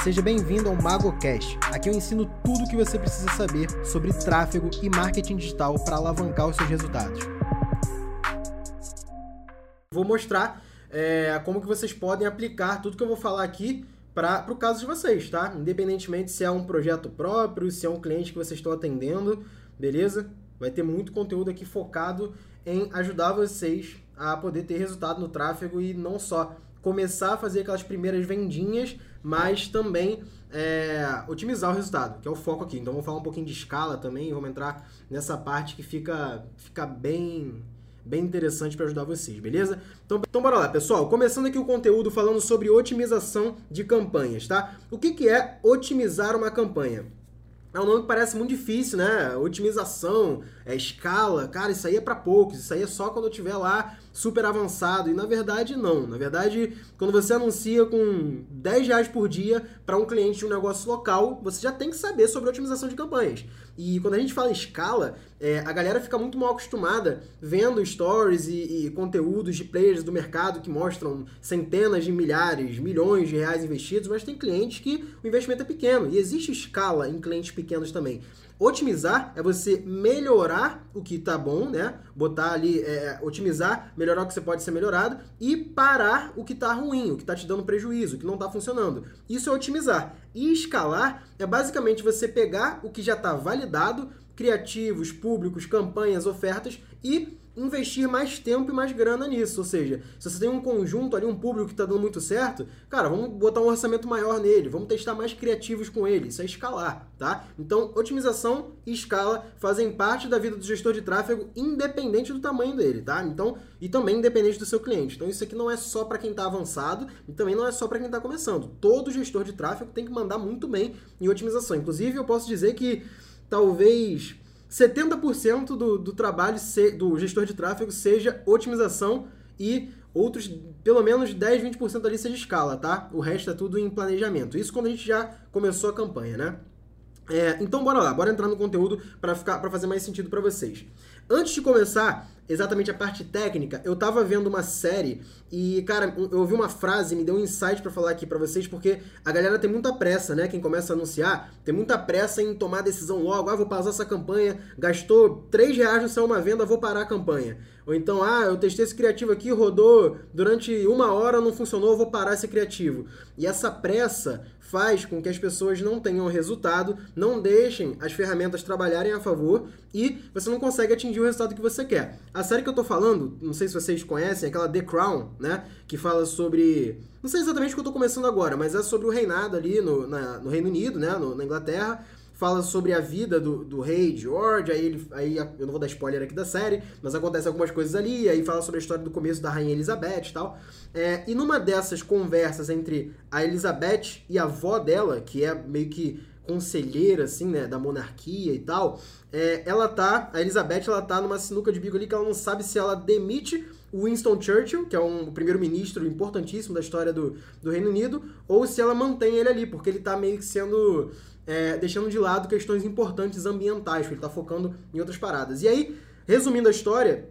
Seja bem-vindo ao MagoCast. Aqui eu ensino tudo o que você precisa saber sobre tráfego e marketing digital para alavancar os seus resultados. Vou mostrar é, como que vocês podem aplicar tudo que eu vou falar aqui para o caso de vocês, tá? Independentemente se é um projeto próprio, se é um cliente que vocês estão atendendo, beleza? Vai ter muito conteúdo aqui focado em ajudar vocês a poder ter resultado no tráfego e não só começar a fazer aquelas primeiras vendinhas, mas também é, otimizar o resultado, que é o foco aqui. Então vamos falar um pouquinho de escala também, vamos entrar nessa parte que fica, fica bem bem interessante para ajudar vocês, beleza? Então, então bora lá, pessoal. Começando aqui o conteúdo falando sobre otimização de campanhas, tá? O que, que é otimizar uma campanha? É um nome que parece muito difícil, né? Otimização, é, escala, cara, isso aí é para poucos, isso aí é só quando eu tiver lá super avançado. E na verdade, não. Na verdade, quando você anuncia com 10 reais por dia para um cliente de um negócio local, você já tem que saber sobre otimização de campanhas. E quando a gente fala escala, é, a galera fica muito mal acostumada vendo stories e, e, conteúdos de players do mercado que mostram centenas de milhares, milhões de reais investidos, mas tem clientes que o investimento é pequeno. E existe escala em clientes pequenos também. Otimizar é você melhorar o que está bom, né? Botar ali, é, otimizar, melhorar o que você pode ser melhorado e parar o que está ruim, o que está te dando prejuízo, o que não está funcionando. Isso é otimizar. E escalar é basicamente você pegar o que já está validado, criativos, públicos, campanhas, ofertas e investir mais tempo e mais grana nisso. Ou seja, se você tem um conjunto ali, um público que está dando muito certo, cara, vamos botar um orçamento maior nele, vamos testar mais criativos com ele. Isso é escalar, tá? Então, otimização e escala fazem parte da vida do gestor de tráfego, independente do tamanho dele, tá? Então, e também independente do seu cliente. Então, isso aqui não é só para quem está avançado e também não é só para quem está começando. Todo gestor de tráfego tem que mandar muito bem em otimização. Inclusive, eu posso dizer que talvez 70% do, do trabalho se, do gestor de tráfego seja otimização e outros, pelo menos 10, 20% ali seja escala, tá? O resto é tudo em planejamento. Isso quando a gente já começou a campanha, né? É, então bora lá, bora entrar no conteúdo para ficar para fazer mais sentido para vocês. Antes de começar, exatamente a parte técnica, eu tava vendo uma série e, cara, eu ouvi uma frase, me deu um insight para falar aqui para vocês, porque a galera tem muita pressa, né? Quem começa a anunciar, tem muita pressa em tomar decisão logo, ah, vou pausar essa campanha, gastou 3 reais no céu uma venda, vou parar a campanha. Ou então, ah, eu testei esse criativo aqui, rodou durante uma hora, não funcionou, vou parar esse criativo. E essa pressa faz com que as pessoas não tenham resultado, não deixem as ferramentas trabalharem a favor e você não consegue atingir o resultado que você quer. A série que eu tô falando, não sei se vocês conhecem, é aquela The Crown, né? Que fala sobre. Não sei exatamente o que eu tô começando agora, mas é sobre o reinado ali no, na, no Reino Unido, né? No, na Inglaterra fala sobre a vida do, do rei George, aí, ele, aí eu não vou dar spoiler aqui da série, mas acontece algumas coisas ali, aí fala sobre a história do começo da rainha Elizabeth e tal. É, e numa dessas conversas entre a Elizabeth e a avó dela, que é meio que conselheira, assim, né, da monarquia e tal, é, ela tá, a Elizabeth, ela tá numa sinuca de bico ali que ela não sabe se ela demite o Winston Churchill, que é um primeiro-ministro importantíssimo da história do, do Reino Unido, ou se ela mantém ele ali, porque ele tá meio que sendo é, deixando de lado questões importantes ambientais, porque ele está focando em outras paradas. E aí, resumindo a história,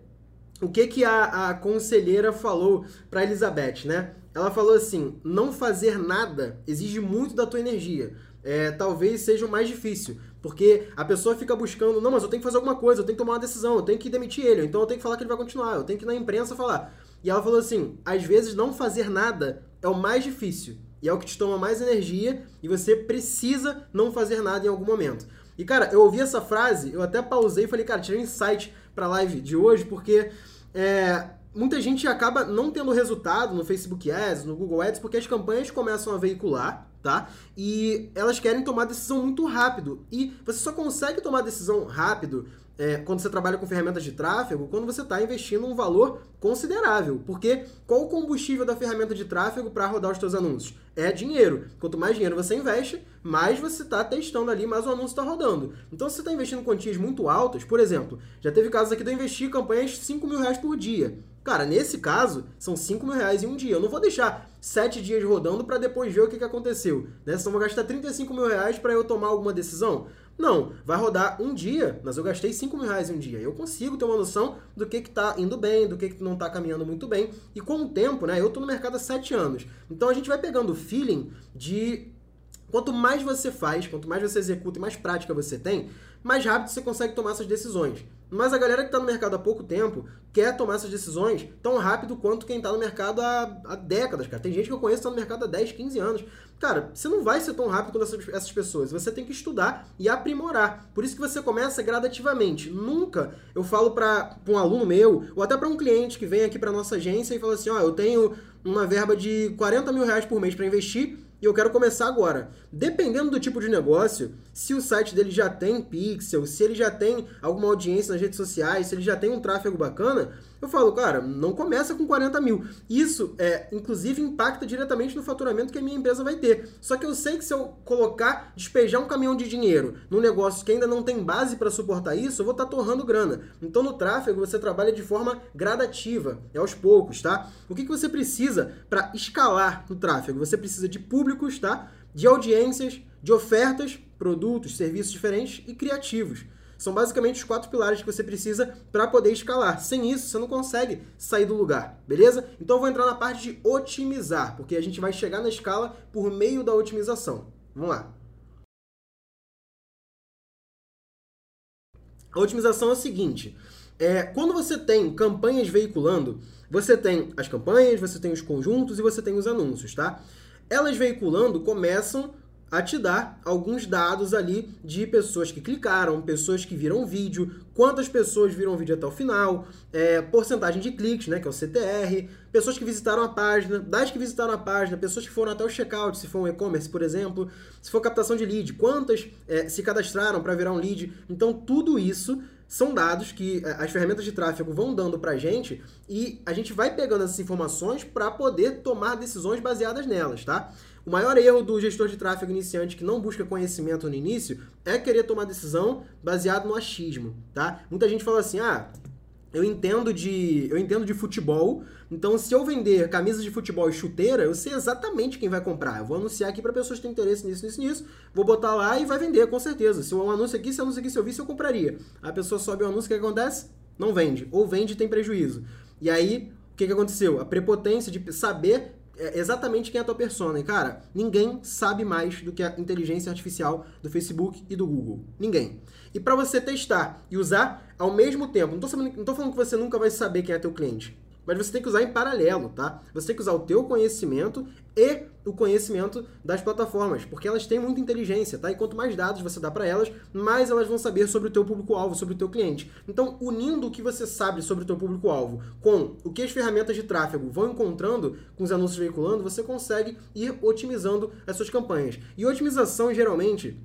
o que que a, a conselheira falou para Elizabeth, né? Ela falou assim: não fazer nada exige muito da tua energia. É, talvez seja o mais difícil. Porque a pessoa fica buscando, não, mas eu tenho que fazer alguma coisa, eu tenho que tomar uma decisão, eu tenho que demitir ele, então eu tenho que falar que ele vai continuar, eu tenho que ir na imprensa falar. E ela falou assim: às vezes não fazer nada é o mais difícil. E é o que te toma mais energia e você precisa não fazer nada em algum momento. E, cara, eu ouvi essa frase, eu até pausei e falei, cara, tirei um insight pra live de hoje, porque é, muita gente acaba não tendo resultado no Facebook Ads, no Google Ads, porque as campanhas começam a veicular, tá? E elas querem tomar decisão muito rápido. E você só consegue tomar decisão rápido é, quando você trabalha com ferramentas de tráfego, quando você está investindo um valor considerável. Porque qual o combustível da ferramenta de tráfego para rodar os seus anúncios? É dinheiro. Quanto mais dinheiro você investe, mais você está testando ali, mais o anúncio está rodando. Então, se você está investindo quantias muito altas, por exemplo, já teve casos aqui de eu investir campanhas de 5 mil reais por dia. Cara, nesse caso, são 5 mil reais em um dia. Eu não vou deixar 7 dias rodando para depois ver o que, que aconteceu. Né? Senão vou gastar 35 mil reais para eu tomar alguma decisão. Não, vai rodar um dia, mas eu gastei 5 mil reais em um dia. Eu consigo ter uma noção do que está indo bem, do que, que não está caminhando muito bem. E com o tempo, né? Eu estou no mercado há 7 anos. Então a gente vai pegando o feeling de Quanto mais você faz, quanto mais você executa e mais prática você tem, mais rápido você consegue tomar essas decisões. Mas a galera que está no mercado há pouco tempo quer tomar essas decisões tão rápido quanto quem está no mercado há, há, décadas, cara. Tem gente que eu conheço que está no mercado há 10, 15 anos. Cara, você não vai ser tão rápido quanto essas, essas pessoas. Você tem que estudar e aprimorar. Por isso que você começa gradativamente. Nunca eu falo para um aluno meu, ou até para um cliente que vem aqui para nossa agência e fala assim: ó, oh, eu tenho uma verba de 40 mil reais por mês para investir e eu quero começar agora. Dependendo do tipo de negócio, se o site dele já tem pixel, se ele já tem alguma audiência nas redes sociais, se ele já tem um tráfego bacana, eu falo, cara, não começa com 40 mil. Isso, é, inclusive, impacta diretamente no faturamento que a minha empresa vai ter. Só que eu sei que se eu colocar, despejar um caminhão de dinheiro num negócio que ainda não tem base para suportar isso, eu vou estar tá torrando grana. Então, no tráfego, você trabalha de forma gradativa, é aos poucos, tá? O que, que você precisa para escalar no tráfego? Você precisa de públicos, tá? De audiências, de ofertas, produtos, serviços diferentes e criativos. São basicamente os quatro pilares que você precisa para poder escalar. Sem isso, você não consegue sair do lugar, beleza? Então eu vou entrar na parte de otimizar, porque a gente vai chegar na escala por meio da otimização. Vamos lá. A otimização é o seguinte: é, quando você tem campanhas veiculando, você tem as campanhas, você tem os conjuntos e você tem os anúncios, tá? Elas veiculando começam a te dar alguns dados ali de pessoas que clicaram, pessoas que viram vídeo, quantas pessoas viram vídeo até o final, é, porcentagem de cliques, né, que é o CTR, pessoas que visitaram a página, das que visitaram a página, pessoas que foram até o checkout, se for um e-commerce, por exemplo, se for captação de lead, quantas é, se cadastraram para virar um lead. Então, tudo isso são dados que é, as ferramentas de tráfego vão dando para a gente e a gente vai pegando essas informações para poder tomar decisões baseadas nelas, tá? O maior erro do gestor de tráfego iniciante que não busca conhecimento no início é querer tomar decisão baseado no achismo, tá? Muita gente fala assim: "Ah, eu entendo de, eu entendo de futebol, então se eu vender camisas de futebol e chuteira, eu sei exatamente quem vai comprar. Eu vou anunciar aqui para pessoas que têm interesse nisso, nisso, nisso, vou botar lá e vai vender, com certeza. Se um anúncio aqui, se um anúncio aqui, se eu visse, eu compraria. A pessoa sobe o anúncio, o que acontece? Não vende. Ou vende e tem prejuízo. E aí, o que, que aconteceu? A prepotência de saber é exatamente quem é a tua persona. E, cara, ninguém sabe mais do que a inteligência artificial do Facebook e do Google. Ninguém. E para você testar e usar ao mesmo tempo, não sabendo, não tô falando que você nunca vai saber quem é teu cliente mas você tem que usar em paralelo, tá? Você tem que usar o teu conhecimento e o conhecimento das plataformas, porque elas têm muita inteligência, tá? E quanto mais dados você dá para elas, mais elas vão saber sobre o teu público-alvo, sobre o teu cliente. Então, unindo o que você sabe sobre o teu público-alvo com o que as ferramentas de tráfego vão encontrando com os anúncios veiculando, você consegue ir otimizando as suas campanhas. E otimização, geralmente,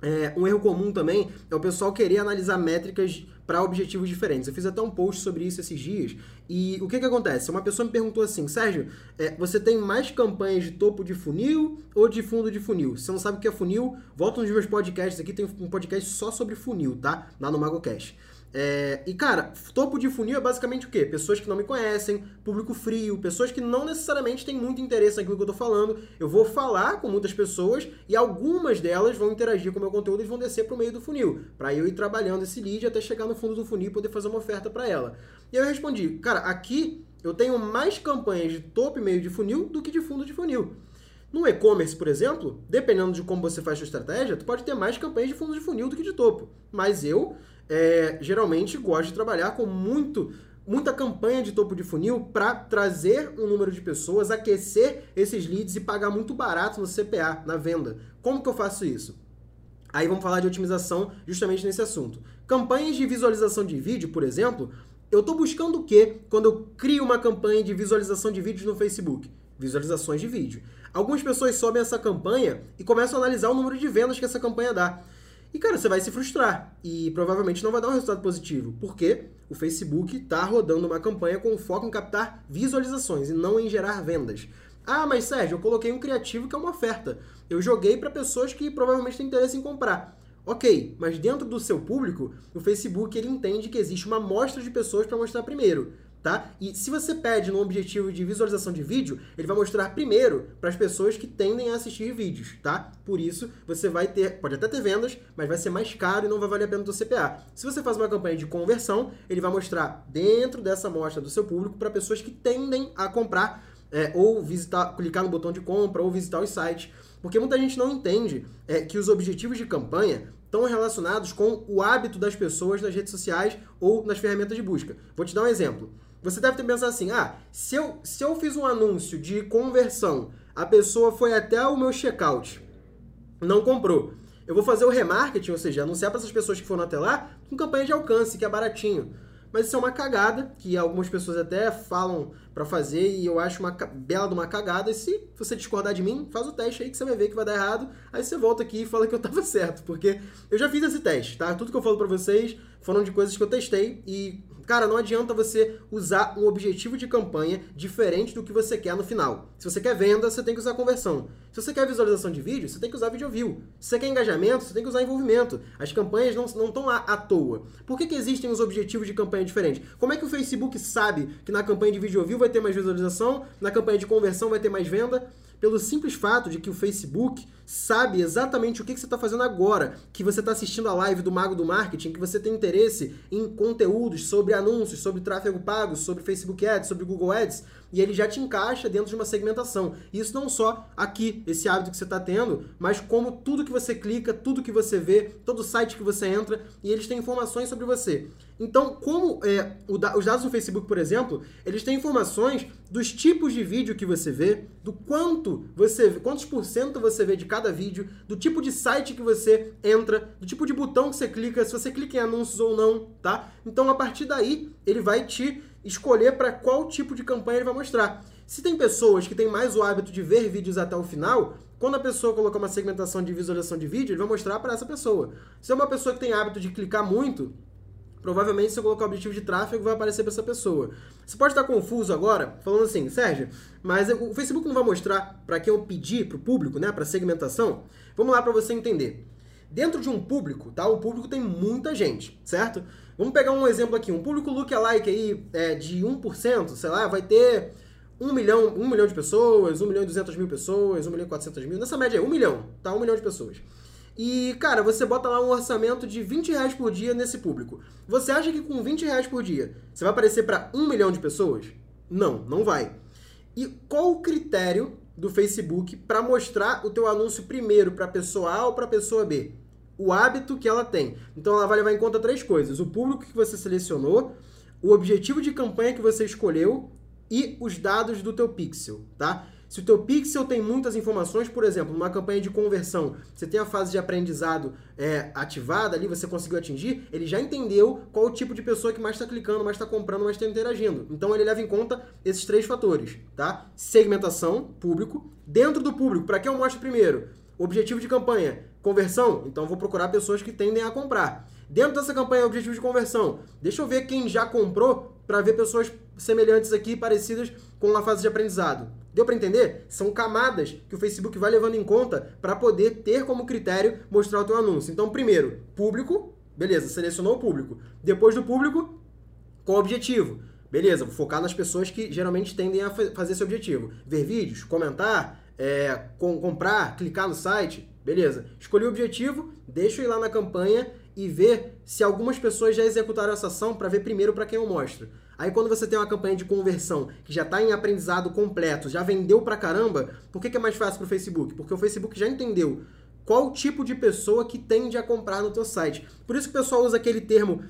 é, um erro comum também é o pessoal querer analisar métricas para objetivos diferentes. Eu fiz até um post sobre isso esses dias. E o que, que acontece? Uma pessoa me perguntou assim: Sérgio, é, você tem mais campanhas de topo de funil ou de fundo de funil? Se você não sabe o que é funil, volta nos meus podcasts aqui, tem um podcast só sobre funil, tá? Lá no MagoCast. É, e cara, topo de funil é basicamente o quê? Pessoas que não me conhecem, público frio, pessoas que não necessariamente têm muito interesse naquilo que eu tô falando. Eu vou falar com muitas pessoas e algumas delas vão interagir com o meu conteúdo e vão descer pro meio do funil, para eu ir trabalhando esse lead até chegar no fundo do funil e poder fazer uma oferta para ela. E eu respondi, cara, aqui eu tenho mais campanhas de topo e meio de funil do que de fundo de funil. No e-commerce, por exemplo, dependendo de como você faz sua estratégia, tu pode ter mais campanhas de fundo de funil do que de topo. Mas eu é, geralmente gosto de trabalhar com muito muita campanha de topo de funil para trazer um número de pessoas, aquecer esses leads e pagar muito barato no CPA, na venda. Como que eu faço isso? Aí vamos falar de otimização justamente nesse assunto. Campanhas de visualização de vídeo, por exemplo, eu estou buscando o quê quando eu crio uma campanha de visualização de vídeos no Facebook? Visualizações de vídeo. Algumas pessoas sobem essa campanha e começam a analisar o número de vendas que essa campanha dá. E, cara, você vai se frustrar e provavelmente não vai dar um resultado positivo, porque o Facebook está rodando uma campanha com foco em captar visualizações e não em gerar vendas. Ah, mas Sérgio, eu coloquei um criativo que é uma oferta. Eu joguei para pessoas que provavelmente têm interesse em comprar. Ok, mas dentro do seu público, o Facebook ele entende que existe uma amostra de pessoas para mostrar primeiro tá? E se você pede no objetivo de visualização de vídeo, ele vai mostrar primeiro para as pessoas que tendem a assistir vídeos, tá? Por isso, você vai ter, pode até ter vendas, mas vai ser mais caro e não vai valer a pena o seu CPA. Se você faz uma campanha de conversão, ele vai mostrar dentro dessa amostra do seu público para pessoas que tendem a comprar é, ou visitar, clicar no botão de compra ou visitar os sites Porque muita gente não entende é, que os objetivos de campanha estão relacionados com o hábito das pessoas nas redes sociais ou nas ferramentas de busca. Vou te dar um exemplo. Você deve ter pensado assim: ah, se eu, se eu fiz um anúncio de conversão, a pessoa foi até o meu checkout, não comprou. Eu vou fazer o remarketing, ou seja, anunciar para essas pessoas que foram até lá com campanha de alcance, que é baratinho. Mas isso é uma cagada, que algumas pessoas até falam para fazer, e eu acho uma bela de uma cagada. E se você discordar de mim, faz o teste aí que você vai ver que vai dar errado. Aí você volta aqui e fala que eu tava certo, porque eu já fiz esse teste, tá? Tudo que eu falo para vocês foram de coisas que eu testei e Cara, não adianta você usar um objetivo de campanha diferente do que você quer no final. Se você quer venda, você tem que usar conversão. Se você quer visualização de vídeo, você tem que usar video view. Se você quer engajamento, você tem que usar envolvimento. As campanhas não estão lá à toa. Por que, que existem os objetivos de campanha diferentes? Como é que o Facebook sabe que na campanha de video view vai ter mais visualização, na campanha de conversão vai ter mais venda? pelo simples fato de que o Facebook sabe exatamente o que, você está fazendo agora, que você está assistindo a live do Mago do Marketing, que você tem interesse em conteúdos sobre anúncios, sobre tráfego pago, sobre Facebook Ads, sobre Google Ads, e ele já te encaixa dentro de uma segmentação. Isso não só aqui, esse hábito que você está tendo, mas como tudo que você clica, tudo que você vê, todo site que você entra, e eles têm informações sobre você. Então, como é, os dados do Facebook, por exemplo, eles têm informações dos tipos de vídeo que você vê, do quanto você quantos por cento você vê de cada vídeo, do tipo de site que você entra, do tipo de botão que você clica, se você clica em anúncios ou não, tá? Então, a partir daí, ele vai te escolher para qual tipo de campanha ele vai mostrar. Se tem pessoas que têm mais o hábito de ver vídeos até o final, quando a pessoa colocar uma segmentação de visualização de vídeo, ele vai mostrar para essa pessoa. Se é uma pessoa que tem hábito de clicar muito, provavelmente se eu colocar objetivo de tráfego vai aparecer para essa pessoa. Você pode estar confuso agora, falando assim, Sérgio, mas o Facebook não vai mostrar para quem eu pedir para o público, né, para segmentação? Vamos lá para você entender. Dentro de um público, tá? O público tem muita gente, certo? Vamos pegar um exemplo aqui, um público lookalike aí é, de 1%, sei lá, vai ter 1 milhão, 1 milhão de pessoas, 1 milhão e 200 mil pessoas, 1 milhão e 400 mil, nessa média aí, 1 milhão, tá? 1 milhão de pessoas. E, cara, você bota lá um orçamento de 20 reais por dia nesse público. Você acha que com 20 reais por dia você vai aparecer para 1 milhão de pessoas? Não, não vai. E qual o critério do Facebook para mostrar o teu anúncio primeiro para a pessoa A ou para a pessoa B? O hábito que ela tem. Então ela vai levar em conta três coisas: o público que você selecionou, o objetivo de campanha que você escolheu e os dados do teu pixel, tá? Se o teu pixel tem muitas informações, por exemplo, numa campanha de conversão, você tem a fase de aprendizado é, ativada ali, você conseguiu atingir, ele já entendeu qual o tipo de pessoa que mais está clicando, mais está comprando, mais está interagindo. Então ele leva em conta esses três fatores, tá? Segmentação, público. Dentro do público, para quem eu mostro primeiro? Objetivo de campanha, conversão. Então vou procurar pessoas que tendem a comprar. Dentro dessa campanha, objetivo de conversão, deixa eu ver quem já comprou para ver pessoas semelhantes aqui, parecidas com a fase de aprendizado. Deu para entender? São camadas que o Facebook vai levando em conta para poder ter como critério mostrar o teu anúncio. Então, primeiro, público, beleza, selecionou o público. Depois do público, qual o objetivo? Beleza, vou focar nas pessoas que geralmente tendem a fazer esse objetivo. Ver vídeos, comentar, é, com, comprar, clicar no site, beleza. Escolhi o objetivo, deixa eu ir lá na campanha e ver se algumas pessoas já executaram essa ação para ver primeiro para quem eu mostro. Aí quando você tem uma campanha de conversão que já está em aprendizado completo, já vendeu pra caramba, por que, que é mais fácil para o Facebook? Porque o Facebook já entendeu qual tipo de pessoa que tende a comprar no teu site. Por isso que o pessoal usa aquele termo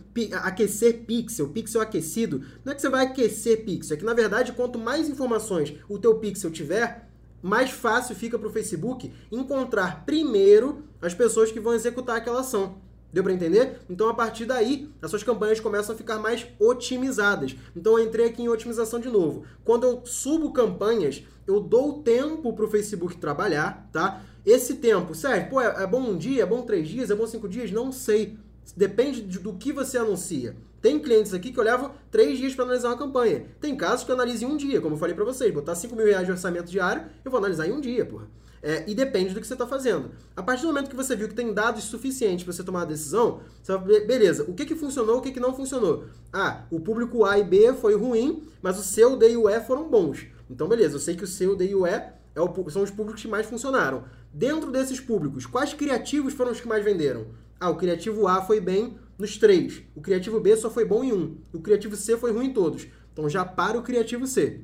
aquecer pixel, pixel aquecido. Não é que você vai aquecer pixel, é que na verdade quanto mais informações o teu pixel tiver, mais fácil fica para o Facebook encontrar primeiro as pessoas que vão executar aquela ação. Deu para entender? Então, a partir daí, as suas campanhas começam a ficar mais otimizadas. Então, eu entrei aqui em otimização de novo. Quando eu subo campanhas, eu dou tempo para o Facebook trabalhar, tá? Esse tempo, sério, pô, é, é bom um dia, é bom três dias, é bom cinco dias? Não sei. Depende do que você anuncia. Tem clientes aqui que eu levo três dias para analisar uma campanha. Tem casos que eu analiso em um dia, como eu falei para vocês. Botar 5 mil reais de orçamento diário, eu vou analisar em um dia, porra. É, e depende do que você está fazendo. A partir do momento que você viu que tem dados suficientes para você tomar a decisão, você vai, beleza, o que, que funcionou, o que, que não funcionou? Ah, o público A e B foi ruim, mas o C, o D e o E foram bons. Então, beleza, eu sei que o C, o D e o E é o, são os públicos que mais funcionaram. Dentro desses públicos, quais criativos foram os que mais venderam? Ah, o criativo A foi bem nos três. O criativo B só foi bom em um. O criativo C foi ruim em todos. Então já para o criativo C.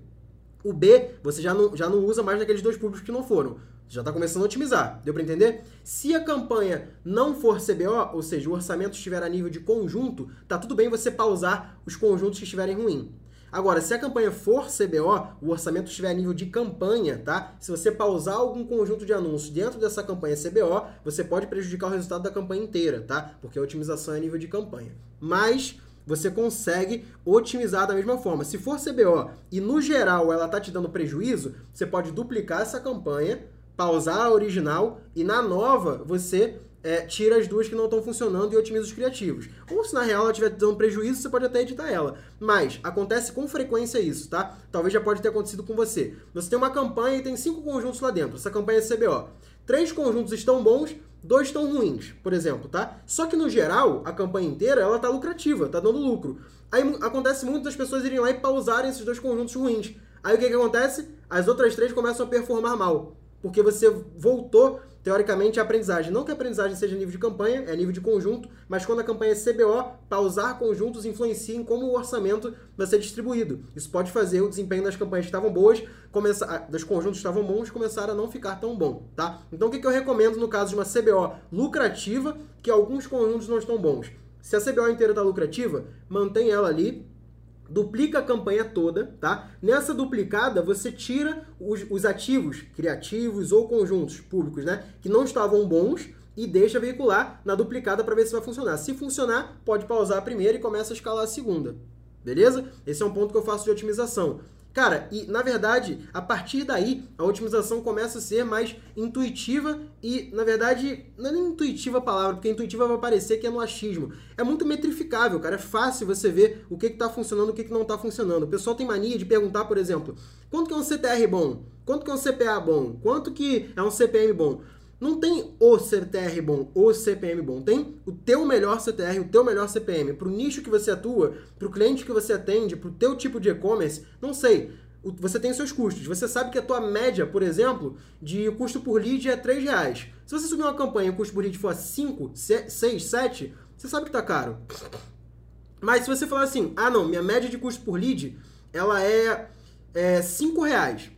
O B, você já não, já não usa mais naqueles dois públicos que não foram. Já está começando a otimizar, deu para entender? Se a campanha não for CBO, ou seja, o orçamento estiver a nível de conjunto, tá tudo bem você pausar os conjuntos que estiverem ruins. Agora, se a campanha for CBO, o orçamento estiver a nível de campanha, tá? Se você pausar algum conjunto de anúncios dentro dessa campanha CBO, você pode prejudicar o resultado da campanha inteira, tá? Porque a otimização é a nível de campanha. Mas você consegue otimizar da mesma forma. Se for CBO e no geral ela tá te dando prejuízo, você pode duplicar essa campanha, pausar a original e na nova você é, tira as duas que não estão funcionando e otimiza os criativos. Ou se na real ela estiver dando prejuízo, você pode até editar ela. Mas acontece com frequência isso, tá? Talvez já pode ter acontecido com você. Você tem uma campanha e tem cinco conjuntos lá dentro. Essa campanha é CBO. Três conjuntos estão bons, dois estão ruins, por exemplo, tá? Só que no geral, a campanha inteira, ela tá lucrativa, tá dando lucro. Aí acontece muito das pessoas irem lá e pausarem esses dois conjuntos ruins. Aí o que que acontece? As outras três começam a performar mal, porque você voltou teoricamente, a aprendizagem. Não que a aprendizagem seja nível de campanha, é nível de conjunto, mas quando a campanha é CBO, pausar conjuntos influencia em como o orçamento vai ser distribuído. Isso pode fazer o desempenho das campanhas que estavam boas, começar, dos conjuntos que estavam bons, começar a não ficar tão bom, tá? Então, o que eu recomendo no caso de uma CBO lucrativa, que alguns conjuntos não estão bons? Se a CBO inteira está lucrativa, mantém ela ali, duplica a campanha toda, tá? Nessa duplicada, você tira os, os, ativos criativos ou conjuntos públicos, né? Que não estavam bons e deixa veicular na duplicada para ver se vai funcionar. Se funcionar, pode pausar a primeira e começa a escalar a segunda. Beleza? Esse é um ponto que eu faço de otimização. Cara, e na verdade, a partir daí, a otimização começa a ser mais intuitiva e, na verdade, não é nem intuitiva a palavra, porque intuitiva vai parecer que é no achismo. É muito metrificável, cara. É fácil você ver o que está funcionando e o que, que não está funcionando. O pessoal tem mania de perguntar, por exemplo, quanto que é um CTR bom? Quanto que é um CPA bom? Quanto que é um CPM bom? Não tem o CTR bom, o CPM bom. Tem o teu melhor CTR, o teu melhor CPM. Para o nicho que você atua, para o cliente que você atende, para o teu tipo de e-commerce, não sei. Você tem seus custos. Você sabe que a tua média, por exemplo, de custo por lead é 3 reais. Se você subir uma campanha e o custo por lead for 5, 6, 7, você sabe que está caro. Mas se você falar assim, ah não, minha média de custo por lead, ela é, é 5 reais,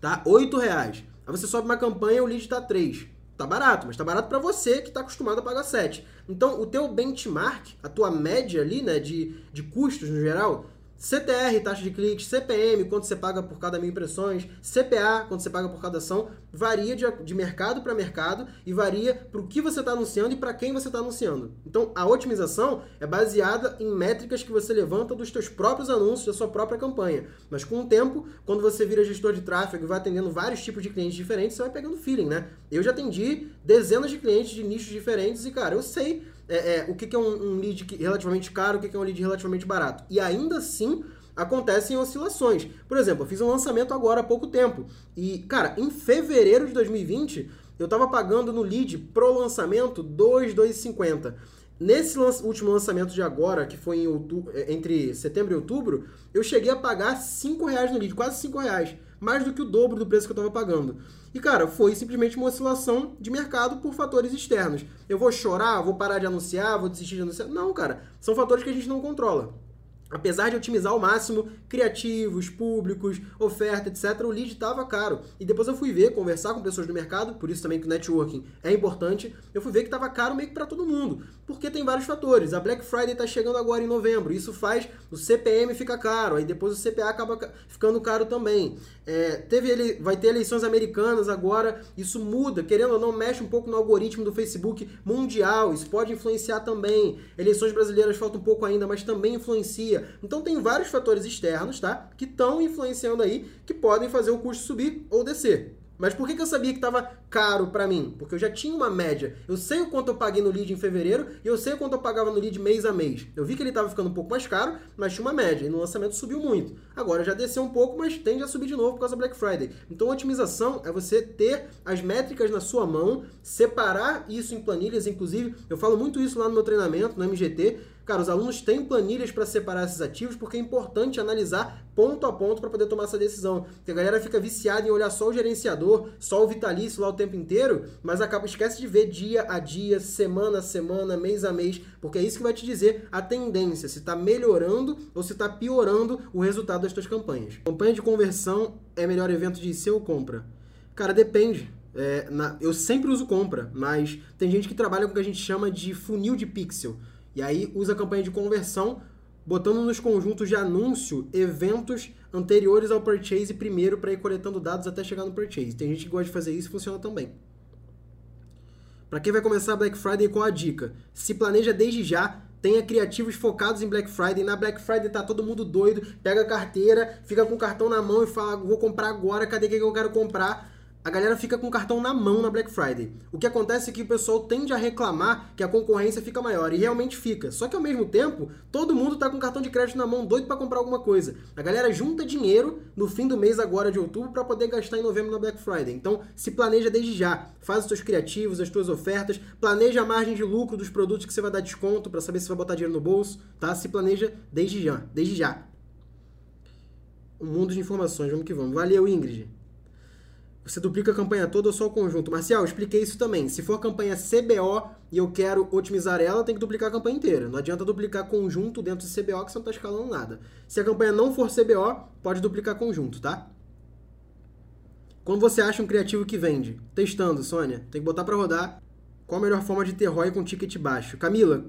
tá? 8 reais. Aí você sobe uma campanha o lead está 3. Tá barato, mas tá barato para você que está acostumado a pagar 7. Então, o teu benchmark, a tua média ali, né, de, de custos no geral, CTR, taxa de cliques, CPM, quanto você paga por cada mil impressões, CPA, quanto você paga por cada ação, varia de, de mercado para mercado e varia para o que você está anunciando e para quem você está anunciando. Então, a otimização é baseada em métricas que você levanta dos seus próprios anúncios, da sua própria campanha. Mas com o tempo, quando você vira gestor de tráfego e vai atendendo vários tipos de clientes diferentes, você vai pegando feeling, né? Eu já atendi dezenas de clientes de nichos diferentes e, cara, eu sei é, é, o que, que é um, um lead relativamente caro, o que, que é um lead relativamente barato. E ainda assim acontecem oscilações. Por exemplo, eu fiz um lançamento agora há pouco tempo. E, cara, em fevereiro de 2020, eu estava pagando no lead pro lançamento 2,250. Nesse último lançamento de agora, que foi é, entre setembro e outubro, eu cheguei a pagar 5 reais no lead, quase 5 reais. Mais do que o dobro do preço que eu estava pagando. E, cara, foi simplesmente uma oscilação de mercado por fatores externos. Eu vou chorar, vou parar de anunciar, vou desistir de anunciar. Não, cara. São fatores que a gente não controla apesar de otimizar ao máximo criativos, públicos, oferta, etc., o lead estava caro. E depois eu fui ver, conversar com pessoas do mercado, por isso também que o networking é importante, eu fui ver que estava caro meio que para todo mundo, porque tem vários fatores. A Black Friday está chegando agora em novembro, isso faz o CPM ficar caro, aí depois o CPA acaba ficando caro também. É, teve ele, vai ter eleições americanas agora, isso muda, querendo ou não, mexe um pouco no algoritmo do Facebook mundial, isso pode influenciar também. Eleições brasileiras falta um pouco ainda, mas também influencia. Então tem vários fatores externos, tá? Que estão influenciando aí, que podem fazer o custo subir ou descer. Mas por que, que eu sabia que estava caro para mim? Porque eu já tinha uma média. Eu sei o quanto eu paguei no lead em fevereiro e eu sei o quanto eu pagava no lead mês a mês. Eu vi que ele estava ficando um pouco mais caro, mas tinha uma média. E no lançamento subiu muito. Agora já desceu um pouco, mas tende a subir de novo por causa da Black Friday. Então, otimização é você ter as métricas na sua mão, separar isso em planilhas. Inclusive, eu falo muito isso lá no meu treinamento, no MGT Cara, os alunos têm planilhas para separar esses ativos porque é importante analisar ponto a ponto para poder tomar essa decisão. Porque a galera fica viciada em olhar só o gerenciador, só o vitalício lá o tempo inteiro, mas acaba esquece de ver dia a dia, semana a semana, mês a mês, porque é isso que vai te dizer a tendência, se está melhorando ou se está piorando o resultado das tuas campanhas. Campanha de conversão é melhor evento de IC ou compra? Cara, depende. É, na, eu sempre uso compra, mas tem gente que trabalha com o que a gente chama de funil de pixel. E aí usa a campanha de conversão, botando nos conjuntos de anúncio eventos anteriores ao purchase primeiro para ir coletando dados até chegar no purchase. Tem gente que gosta de fazer isso e funciona também. Para quem vai começar Black Friday, qual a dica? Se planeja desde já, tenha criativos focados em Black Friday. Na Black Friday tá todo mundo doido, pega a carteira, fica com o cartão na mão e fala: vou comprar agora, cadê que eu quero comprar? A galera fica com o cartão na mão na Black Friday. O que acontece é que o pessoal tende a reclamar que a concorrência fica maior, e realmente fica. Só que ao mesmo tempo, todo mundo tá com cartão de crédito na mão, doido para comprar alguma coisa. A galera junta dinheiro no fim do mês agora de outubro para poder gastar em novembro na Black Friday. Então, se planeja desde já. Faz os seus criativos, as suas ofertas, planeja a margem de lucro dos produtos que você vai dar desconto para saber se vai botar dinheiro no bolso, tá? Se planeja desde já, desde já. Um mundo de informações, vamos que vamos. Valeu, Ingrid. Você duplica a campanha toda ou só o conjunto? Marcial, expliquei isso também. Se for campanha CBO e eu quero otimizar ela, tem que duplicar a campanha inteira. Não adianta duplicar conjunto dentro de CBO que você não está escalando nada. Se a campanha não for CBO, pode duplicar conjunto, tá? Quando você acha um criativo que vende? Testando, Sônia. Tem que botar para rodar. Qual a melhor forma de ter ROI com ticket baixo? Camila,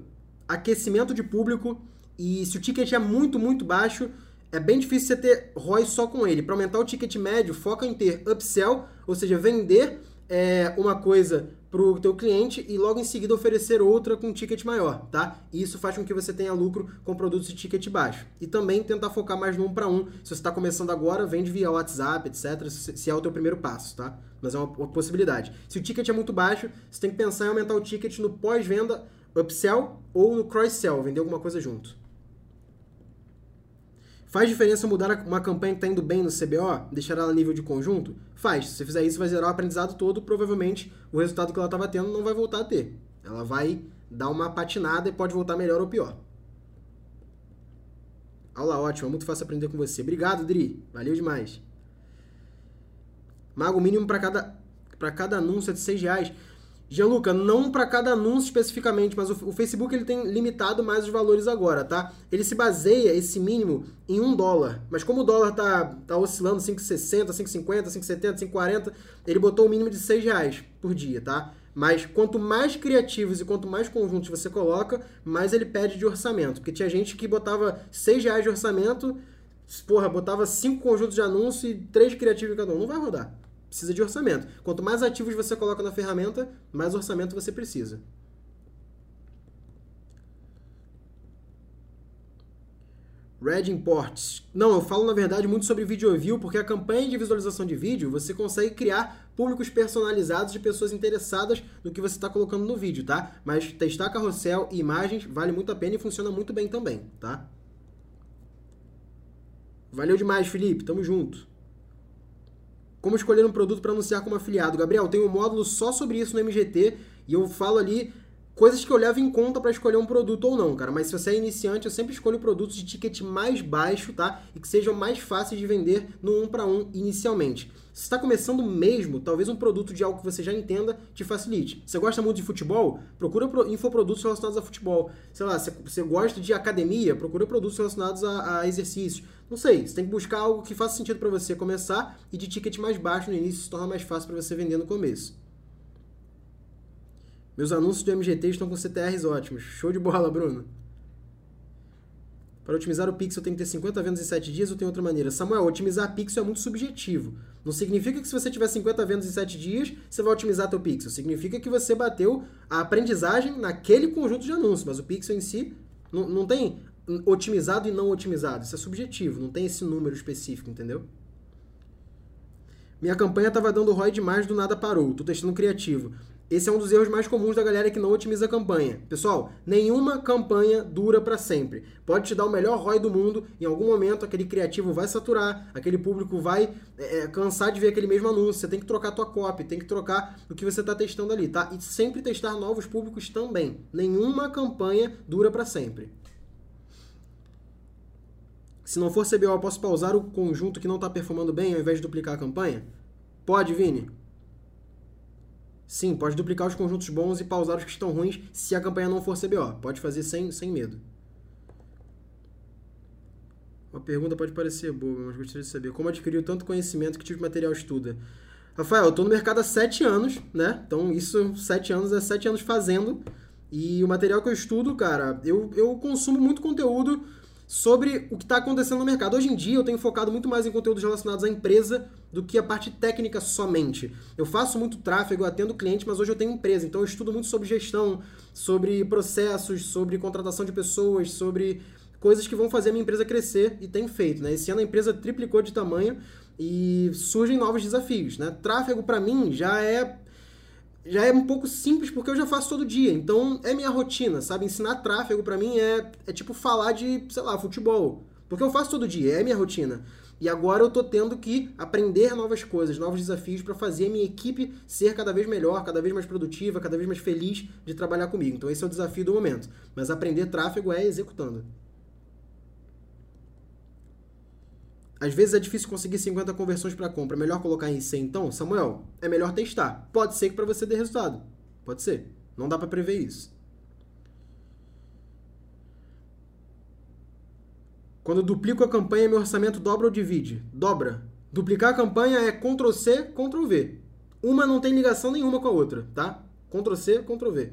aquecimento de público e se o ticket é muito, muito baixo, é bem difícil você ter ROI só com ele. Para aumentar o ticket médio, foca em ter upsell, ou seja, vender é, uma coisa para o teu cliente e logo em seguida oferecer outra com ticket maior, tá? E isso faz com que você tenha lucro com produtos de ticket baixo. E também tentar focar mais no um para um. Se você está começando agora, vende via WhatsApp, etc. Se é o teu primeiro passo, tá? Mas é uma possibilidade. Se o ticket é muito baixo, você tem que pensar em aumentar o ticket no pós-venda, upsell ou no cross-sell, vender alguma coisa junto. Faz diferença mudar uma campanha que está indo bem no CBO, deixar ela nível de conjunto? Faz. Se você fizer isso, vai zerar o aprendizado todo, provavelmente o resultado que ela estava tendo não vai voltar a ter. Ela vai dar uma patinada e pode voltar melhor ou pior. Aula ótima, muito fácil aprender com você. Obrigado, Dri. Valeu demais. Mago mínimo para cada, cada anúncio é de 6 reais. Gianluca, não para cada anúncio especificamente, mas o, o, Facebook ele tem limitado mais os valores agora, tá? Ele se baseia, esse mínimo, em um dólar. Mas como o dólar tá, tá oscilando 5,60, 5,50, 5,70, 5,40, ele botou o mínimo de 6 reais por dia, tá? Mas quanto mais criativos e quanto mais conjuntos você coloca, mais ele pede de orçamento. Porque tinha gente que botava 6 reais de orçamento, porra, botava 5 conjuntos de anúncio e 3 criativos cada um. Não vai rodar precisa de orçamento. Quanto mais ativos você coloca na ferramenta, mais orçamento você precisa. Red Imports. Não, eu falo na verdade muito sobre Video View, porque a campanha de visualização de vídeo você consegue criar públicos personalizados de pessoas interessadas no que você está colocando no vídeo, tá? Mas testar carrossel e imagens vale muito a pena e funciona muito bem também, tá? Valeu demais, Felipe. Tamo junto. Como escolher um produto para anunciar como afiliado? Gabriel, tem um módulo só sobre isso no MGT e eu falo ali coisas que eu levo em conta para escolher um produto ou não, cara. Mas se você é iniciante, eu sempre escolho produtos de ticket mais baixo, tá? E que sejam mais fáceis de vender no um para um inicialmente. Se está começando mesmo, talvez um produto de algo que você já entenda te facilite. Você gosta muito de futebol? Procura infoprodutos relacionados a futebol. Sei lá, você gosta de academia? Procura produtos relacionados a, a exercício. Não sei, você tem que buscar algo que faça sentido para você começar e de ticket mais baixo no início se torna mais fácil para você vender no começo. Meus anúncios do MGT estão com CTRs ótimos. Show de bola, Bruno. Para otimizar o pixel tem que ter 50 vendas em 7 dias ou tem outra maneira? Samuel, otimizar pixel é muito subjetivo. Não significa que se você tiver 50 vendas em 7 dias, você vai otimizar teu pixel. Significa que você bateu a aprendizagem naquele conjunto de anúncios, mas o pixel em si não, não tem otimizado e não otimizado. Isso é subjetivo, não tem esse número específico, entendeu? Minha campanha estava dando ROI demais, do nada parou. Tô testando criativo. Esse é um dos erros mais comuns da galera que não otimiza a campanha. Pessoal, nenhuma campanha dura para sempre. Pode te dar o melhor ROI do mundo, em algum momento aquele criativo vai saturar, aquele público vai é, é cansar de ver aquele mesmo anúncio. Você tem que trocar a tua copy, tem que trocar o que você está testando ali, tá? E sempre testar novos públicos também. Nenhuma campanha dura para sempre. Se não for CBO, eu posso pausar o conjunto que não está performando bem ao invés de duplicar a campanha? Pode, Vini? Sim, pode duplicar os conjuntos bons e pausar os que estão ruins se a campanha não for CBO. Pode fazer sem, sem medo. Uma pergunta pode parecer boba, mas gostaria de saber como adquiriu tanto conhecimento que tipo de material estuda? Rafael, eu tô no mercado há sete anos, né? Então, isso, sete anos é sete anos fazendo. E o material que eu estudo, cara, eu, eu consumo muito conteúdo sobre o que está acontecendo no mercado. Hoje em dia eu tenho focado muito mais em conteúdos relacionados à empresa do que a parte técnica somente. Eu faço muito tráfego, eu atendo cliente, mas hoje eu tenho empresa, então eu estudo muito sobre gestão, sobre processos, sobre contratação de pessoas, sobre coisas que vão fazer a minha empresa crescer e tem feito, né? Esse ano a empresa triplicou de tamanho e surgem novos desafios, né? Tráfego para mim já é já é um pouco simples porque eu já faço todo dia. Então é minha rotina, sabe? Ensinar tráfego para mim é, é tipo falar de, sei lá, futebol. Porque eu faço todo dia, é minha rotina. E agora eu tô tendo que aprender novas coisas, novos desafios para fazer a minha equipe ser cada vez melhor, cada vez mais produtiva, cada vez mais feliz de trabalhar comigo. Então esse é o desafio do momento. Mas aprender tráfego é executando. Às vezes é difícil conseguir 50 conversões para compra. Melhor colocar em 100 então? Samuel, é melhor testar. Pode ser que para você dê resultado. Pode ser. Não dá para prever isso. Quando duplico a campanha, meu orçamento dobra ou divide? Dobra. Duplicar a campanha é Ctrl C, Ctrl V. Uma não tem ligação nenhuma com a outra, tá? Ctrl C, Ctrl V.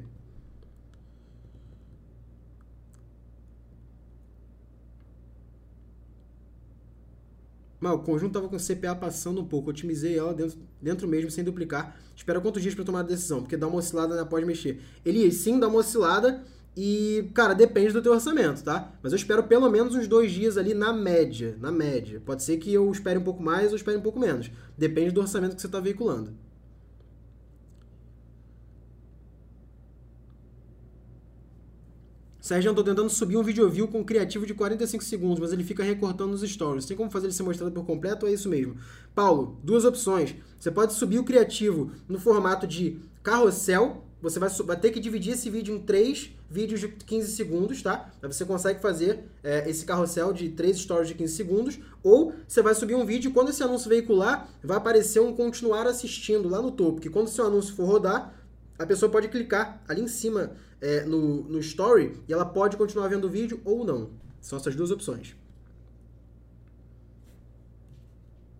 Mas o conjunto estava com CPA passando um pouco. Otimizei ela dentro, dentro mesmo, sem duplicar. Espera quantos dias para tomar a decisão? Porque dá uma oscilada, né? Pode mexer. Ele sim dá uma oscilada e, cara, depende do teu orçamento, tá? Mas eu espero pelo menos uns dois dias ali na média. Na média. Pode ser que eu espere um pouco mais ou espere um pouco menos. Depende do orçamento que você está veiculando. Sérgio, eu tô tentando subir um vídeo view com um criativo de 45 segundos, mas ele fica recortando nos stories. Tem como fazer ele ser mostrado por completo é isso mesmo? Paulo, duas opções. Você pode subir o criativo no formato de carrossel. Você vai, vai ter que dividir esse vídeo em três vídeos de 15 segundos, tá? Aí você consegue fazer é, esse carrossel de três stories de 15 segundos. Ou você vai subir um vídeo e quando esse anúncio veicular, vai aparecer um continuar assistindo lá no topo. Que quando seu anúncio for rodar, a pessoa pode clicar ali em cima é, no, no Story e ela pode continuar vendo o vídeo ou não. São essas duas opções.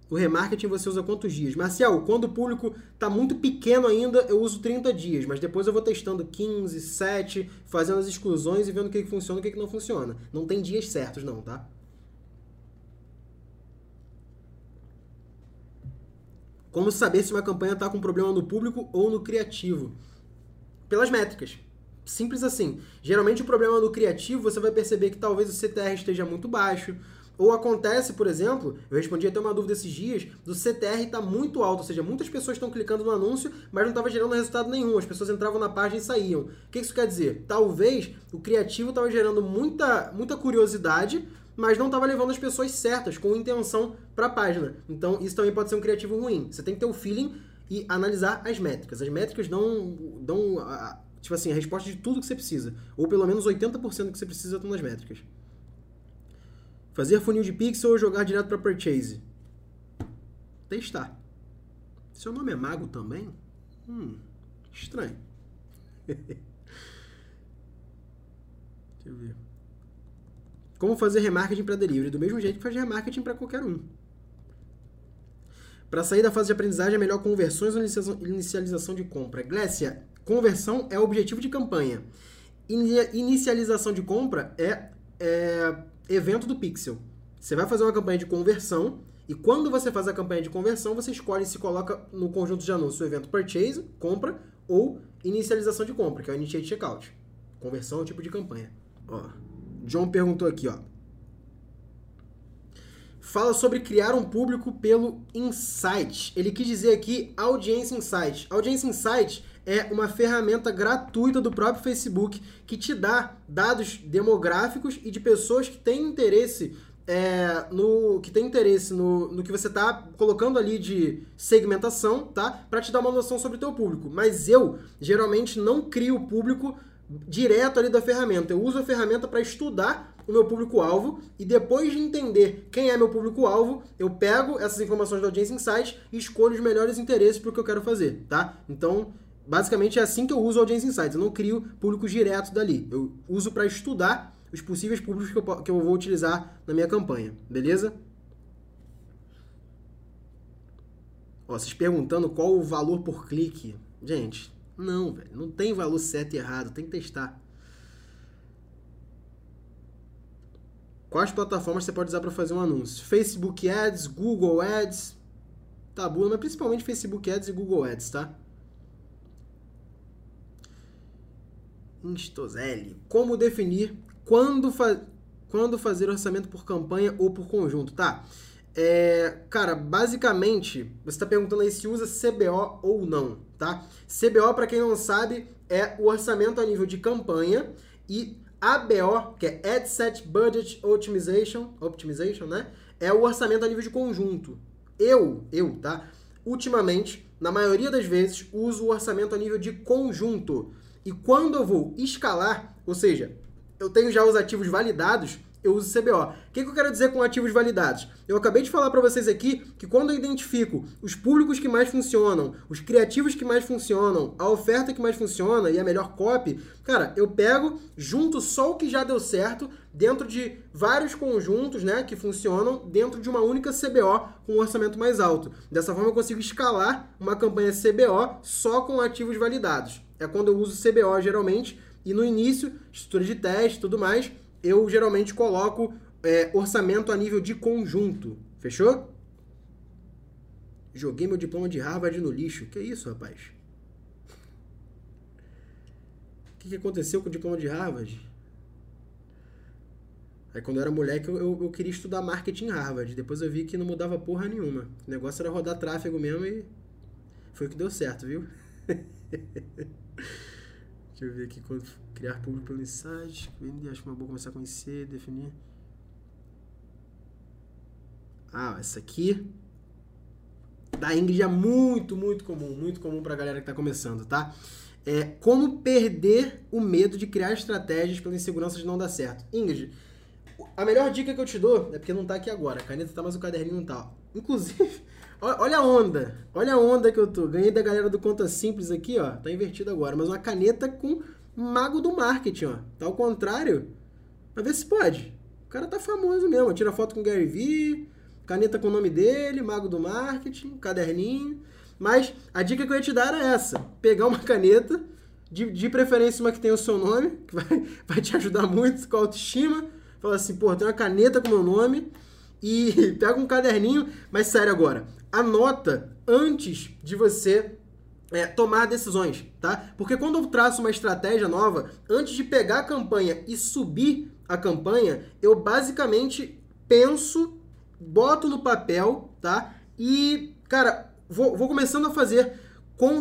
O remarketing você usa quantos dias? Marcial, quando o público está muito pequeno ainda, eu uso 30 dias, mas depois eu vou testando 15, 7, fazendo as exclusões e vendo o que, que funciona e o que, que não funciona. Não tem dias certos, não, tá? Como saber se uma campanha está com problema no público ou no criativo? Pelas métricas. Simples assim. Geralmente o problema do criativo você vai perceber que talvez o CTR esteja muito baixo. Ou acontece, por exemplo, eu respondi até uma dúvida esses dias, do CTR está muito alto, ou seja, muitas pessoas estão clicando no anúncio, mas não estava gerando resultado nenhum. As pessoas entravam na página e saíam. O que isso quer dizer? Talvez o criativo estava gerando muita, muita curiosidade, mas não estava levando as pessoas certas, com intenção para a página. Então, isso também pode ser um criativo ruim. Você tem que ter o feeling e analisar as métricas. As métricas dão, dão tipo assim, a resposta de tudo que você precisa. Ou pelo menos 80% que você precisa estão nas métricas. Fazer funil de pixel ou jogar direto para purchase? Testar. Seu nome é mago também? Hum, estranho. Deixa eu ver. Como fazer remarketing para delivery? Do mesmo jeito que faz remarketing para qualquer um. Para sair da fase de aprendizagem é melhor conversões ou inicialização de compra? Glécia, Conversão é objetivo de campanha. Inicialização de compra é, é evento do Pixel. Você vai fazer uma campanha de conversão e quando você faz a campanha de conversão, você escolhe se coloca no conjunto de anúncios o evento Purchase, compra, ou inicialização de compra, que é o Initiate Checkout. Conversão é o tipo de campanha. Ó, John perguntou aqui, ó. Fala sobre criar um público pelo Insight. Ele quis dizer aqui audiência insight. Audiência insight é uma ferramenta gratuita do próprio Facebook que te dá dados demográficos e de pessoas que têm interesse é, no que tem interesse no, no que você está colocando ali de segmentação, tá? Para te dar uma noção sobre o teu público. Mas eu geralmente não crio o público direto ali da ferramenta. Eu uso a ferramenta para estudar o meu público-alvo e depois de entender quem é meu público-alvo, eu pego essas informações da Audiência Insights e escolho os melhores interesses para o que eu quero fazer, tá? Então, Basicamente é assim que eu uso o Audience Insights. Eu não crio públicos diretos dali. Eu uso para estudar os possíveis públicos que eu, que eu vou utilizar na minha campanha. Beleza? Ó, vocês perguntando qual o valor por clique. Gente, não, velho. Não tem valor certo e errado. Tem que testar. Quais plataformas você pode usar para fazer um anúncio? Facebook Ads, Google Ads, Tabula, mas principalmente Facebook Ads e Google Ads, tá? Instozelli. Como definir quando, fa quando fazer orçamento por campanha ou por conjunto, tá? É, cara, basicamente, você está perguntando aí se usa CBO ou não, tá? CBO, para quem não sabe, é o orçamento a nível de campanha e ABO, que é Ad Set Budget Optimization, Optimization, né? É o orçamento a nível de conjunto. Eu, eu, tá? Ultimamente, na maioria das vezes, uso o orçamento a nível de conjunto. E quando eu vou escalar, ou seja, eu tenho já os ativos validados, eu uso CBO. O que, que eu quero dizer com ativos validados? Eu acabei de falar para vocês aqui que quando eu identifico os públicos que mais funcionam, os criativos que mais funcionam, a oferta que mais funciona e a melhor copy, cara, eu pego, junto só o que já deu certo dentro de vários conjuntos, né, que funcionam dentro de uma única CBO com um orçamento mais alto. Dessa forma eu consigo escalar uma campanha CBO só com ativos validados. É quando eu uso CBO geralmente e no início, estrutura de teste, tudo mais, eu geralmente coloco é, orçamento a nível de conjunto. Fechou? Joguei meu diploma de Harvard no lixo. Que isso, rapaz? O que, que aconteceu com o diploma de Harvard? Aí quando eu era moleque, eu, eu, eu, queria estudar marketing em Harvard. Depois eu vi que não mudava porra nenhuma. O negócio era rodar tráfego mesmo e foi o que deu certo, viu? Deixa eu ver aqui quando criar público pelo insight, acho que é uma boa começar a conhecer, definir. Ah, essa aqui da Ingrid é muito, muito comum, muito comum pra galera que tá começando, tá? É como perder o medo de criar estratégias pela insegurança de não dar certo. Ingrid, a melhor dica que eu te dou é porque não tá aqui agora, a caneta tá, mas o caderninho não tá. Inclusive, Olha a onda. Olha a onda que eu tô. Ganhei da galera do Conta Simples aqui, ó. Tá invertido agora. Mas uma caneta com mago do marketing, ó. Tá ao contrário. Pra ver se pode. O cara tá famoso mesmo. Tira foto com o Gary Vee, caneta com o nome dele, mago do marketing, caderninho. Mas a dica que eu ia te dar era essa. Pegar uma caneta, de, de preferência uma que tem o seu nome, que vai, vai te ajudar muito com a autoestima. Fala assim, pô, tem uma caneta com o meu nome e pega um caderninho, mas sério agora, anota antes de você é, tomar decisões, tá? Porque quando eu traço uma estratégia nova, antes de pegar a campanha e subir a campanha, eu basicamente penso, boto no papel, tá? E, cara, vou, vou começando a fazer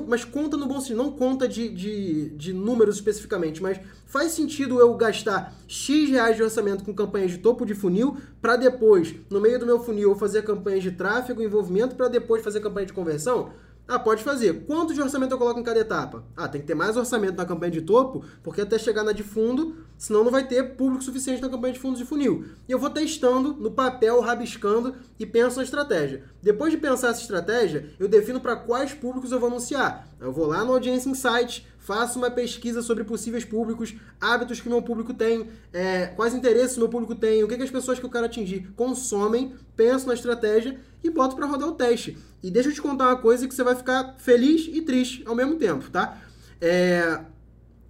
mas conta no bom sentido, não conta de, de, de, números especificamente, mas faz sentido eu gastar X reais de orçamento com campanhas de topo de funil para depois, no meio do meu funil, eu fazer campanhas de tráfego, envolvimento para depois fazer campanha de conversão? Ah, pode fazer. Quanto de orçamento eu coloco em cada etapa? Ah, tem que ter mais orçamento na campanha de topo, porque até chegar na de fundo, senão não vai ter público suficiente na campanha de fundos de funil. E eu vou testando no papel, rabiscando e penso na estratégia. Depois de pensar essa estratégia, eu defino para quais públicos eu vou anunciar. Eu vou lá no Audience Insights, faço uma pesquisa sobre possíveis públicos, hábitos que meu público tem, é, quais interesses meu público tem, o que, que as pessoas que eu quero atingir consomem, penso na estratégia e boto para rodar o teste. E deixa eu te contar uma coisa que você vai ficar feliz e triste ao mesmo tempo, tá? É,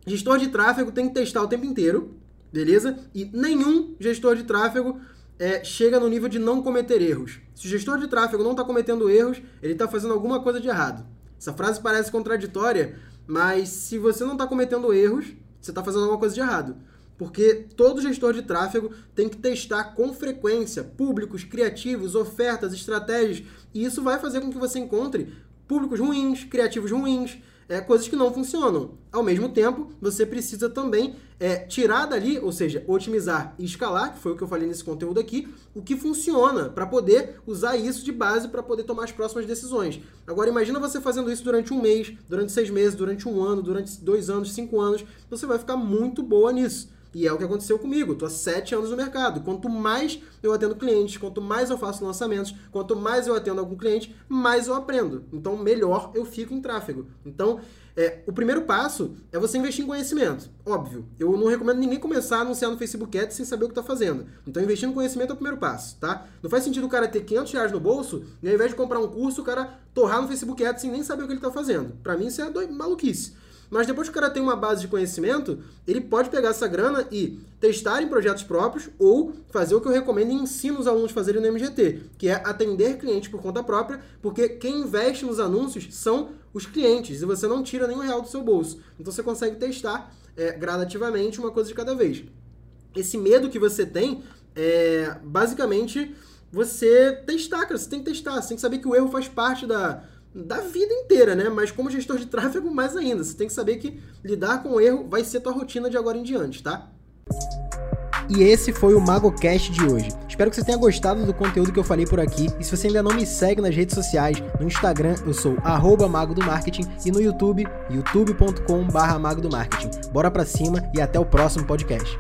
gestor de tráfego tem que testar o tempo inteiro, beleza? E nenhum gestor de tráfego é, chega no nível de não cometer erros. Se o gestor de tráfego não está cometendo erros, ele está fazendo alguma coisa de errado. Essa frase parece contraditória, mas se você não está cometendo erros, você está fazendo alguma coisa de errado. Porque todo gestor de tráfego tem que testar com frequência públicos, criativos, ofertas, estratégias, e isso vai fazer com que você encontre públicos ruins, criativos ruins, é, coisas que não funcionam. Ao mesmo tempo, você precisa também é, tirar dali, ou seja, otimizar e escalar, que foi o que eu falei nesse conteúdo aqui, o que funciona para poder usar isso de base para poder tomar as próximas decisões. Agora, imagina você fazendo isso durante um mês, durante seis meses, durante um ano, durante dois anos, cinco anos, você vai ficar muito boa nisso. E é o que aconteceu comigo. Estou há sete anos no mercado. Quanto mais eu atendo clientes, quanto mais eu faço lançamentos, quanto mais eu atendo algum cliente, mais eu aprendo. Então, melhor eu fico em tráfego. Então, É, o primeiro passo é você investir em conhecimento. Óbvio, eu não recomendo ninguém começar a anunciar no Facebook Ads sem saber o que está fazendo. Então, investir no conhecimento é o primeiro passo, tá? Não faz sentido o cara ter 500 reais no bolso e ao invés de comprar um curso, o cara torrar no Facebook Ads sem nem saber o que ele está fazendo. Para mim, isso é maluquice. Mas depois que o cara tem uma base de conhecimento, ele pode pegar essa grana e testar em projetos próprios ou fazer o que eu recomendo e ensino os alunos a fazerem no MGT, que é atender clientes por conta própria, porque quem investe nos anúncios são os clientes e você não tira nenhum real do seu bolso. Então você consegue testar é, gradativamente uma coisa de cada vez. Esse medo que você tem é basicamente você testar, cara. Você tem que testar, você tem que saber que o erro faz parte da, da vida inteira, né? Mas como gestor de tráfego, mais ainda. Você tem que saber que lidar com o erro vai ser tua rotina de agora em diante, tá? E esse foi o MagoCast de hoje. Espero que você tenha gostado do conteúdo que eu falei por aqui. E se você ainda não me segue nas redes sociais, no Instagram eu sou mago do marketing e no YouTube, youtube.com/mago do marketing. Bora pra cima e até o próximo podcast.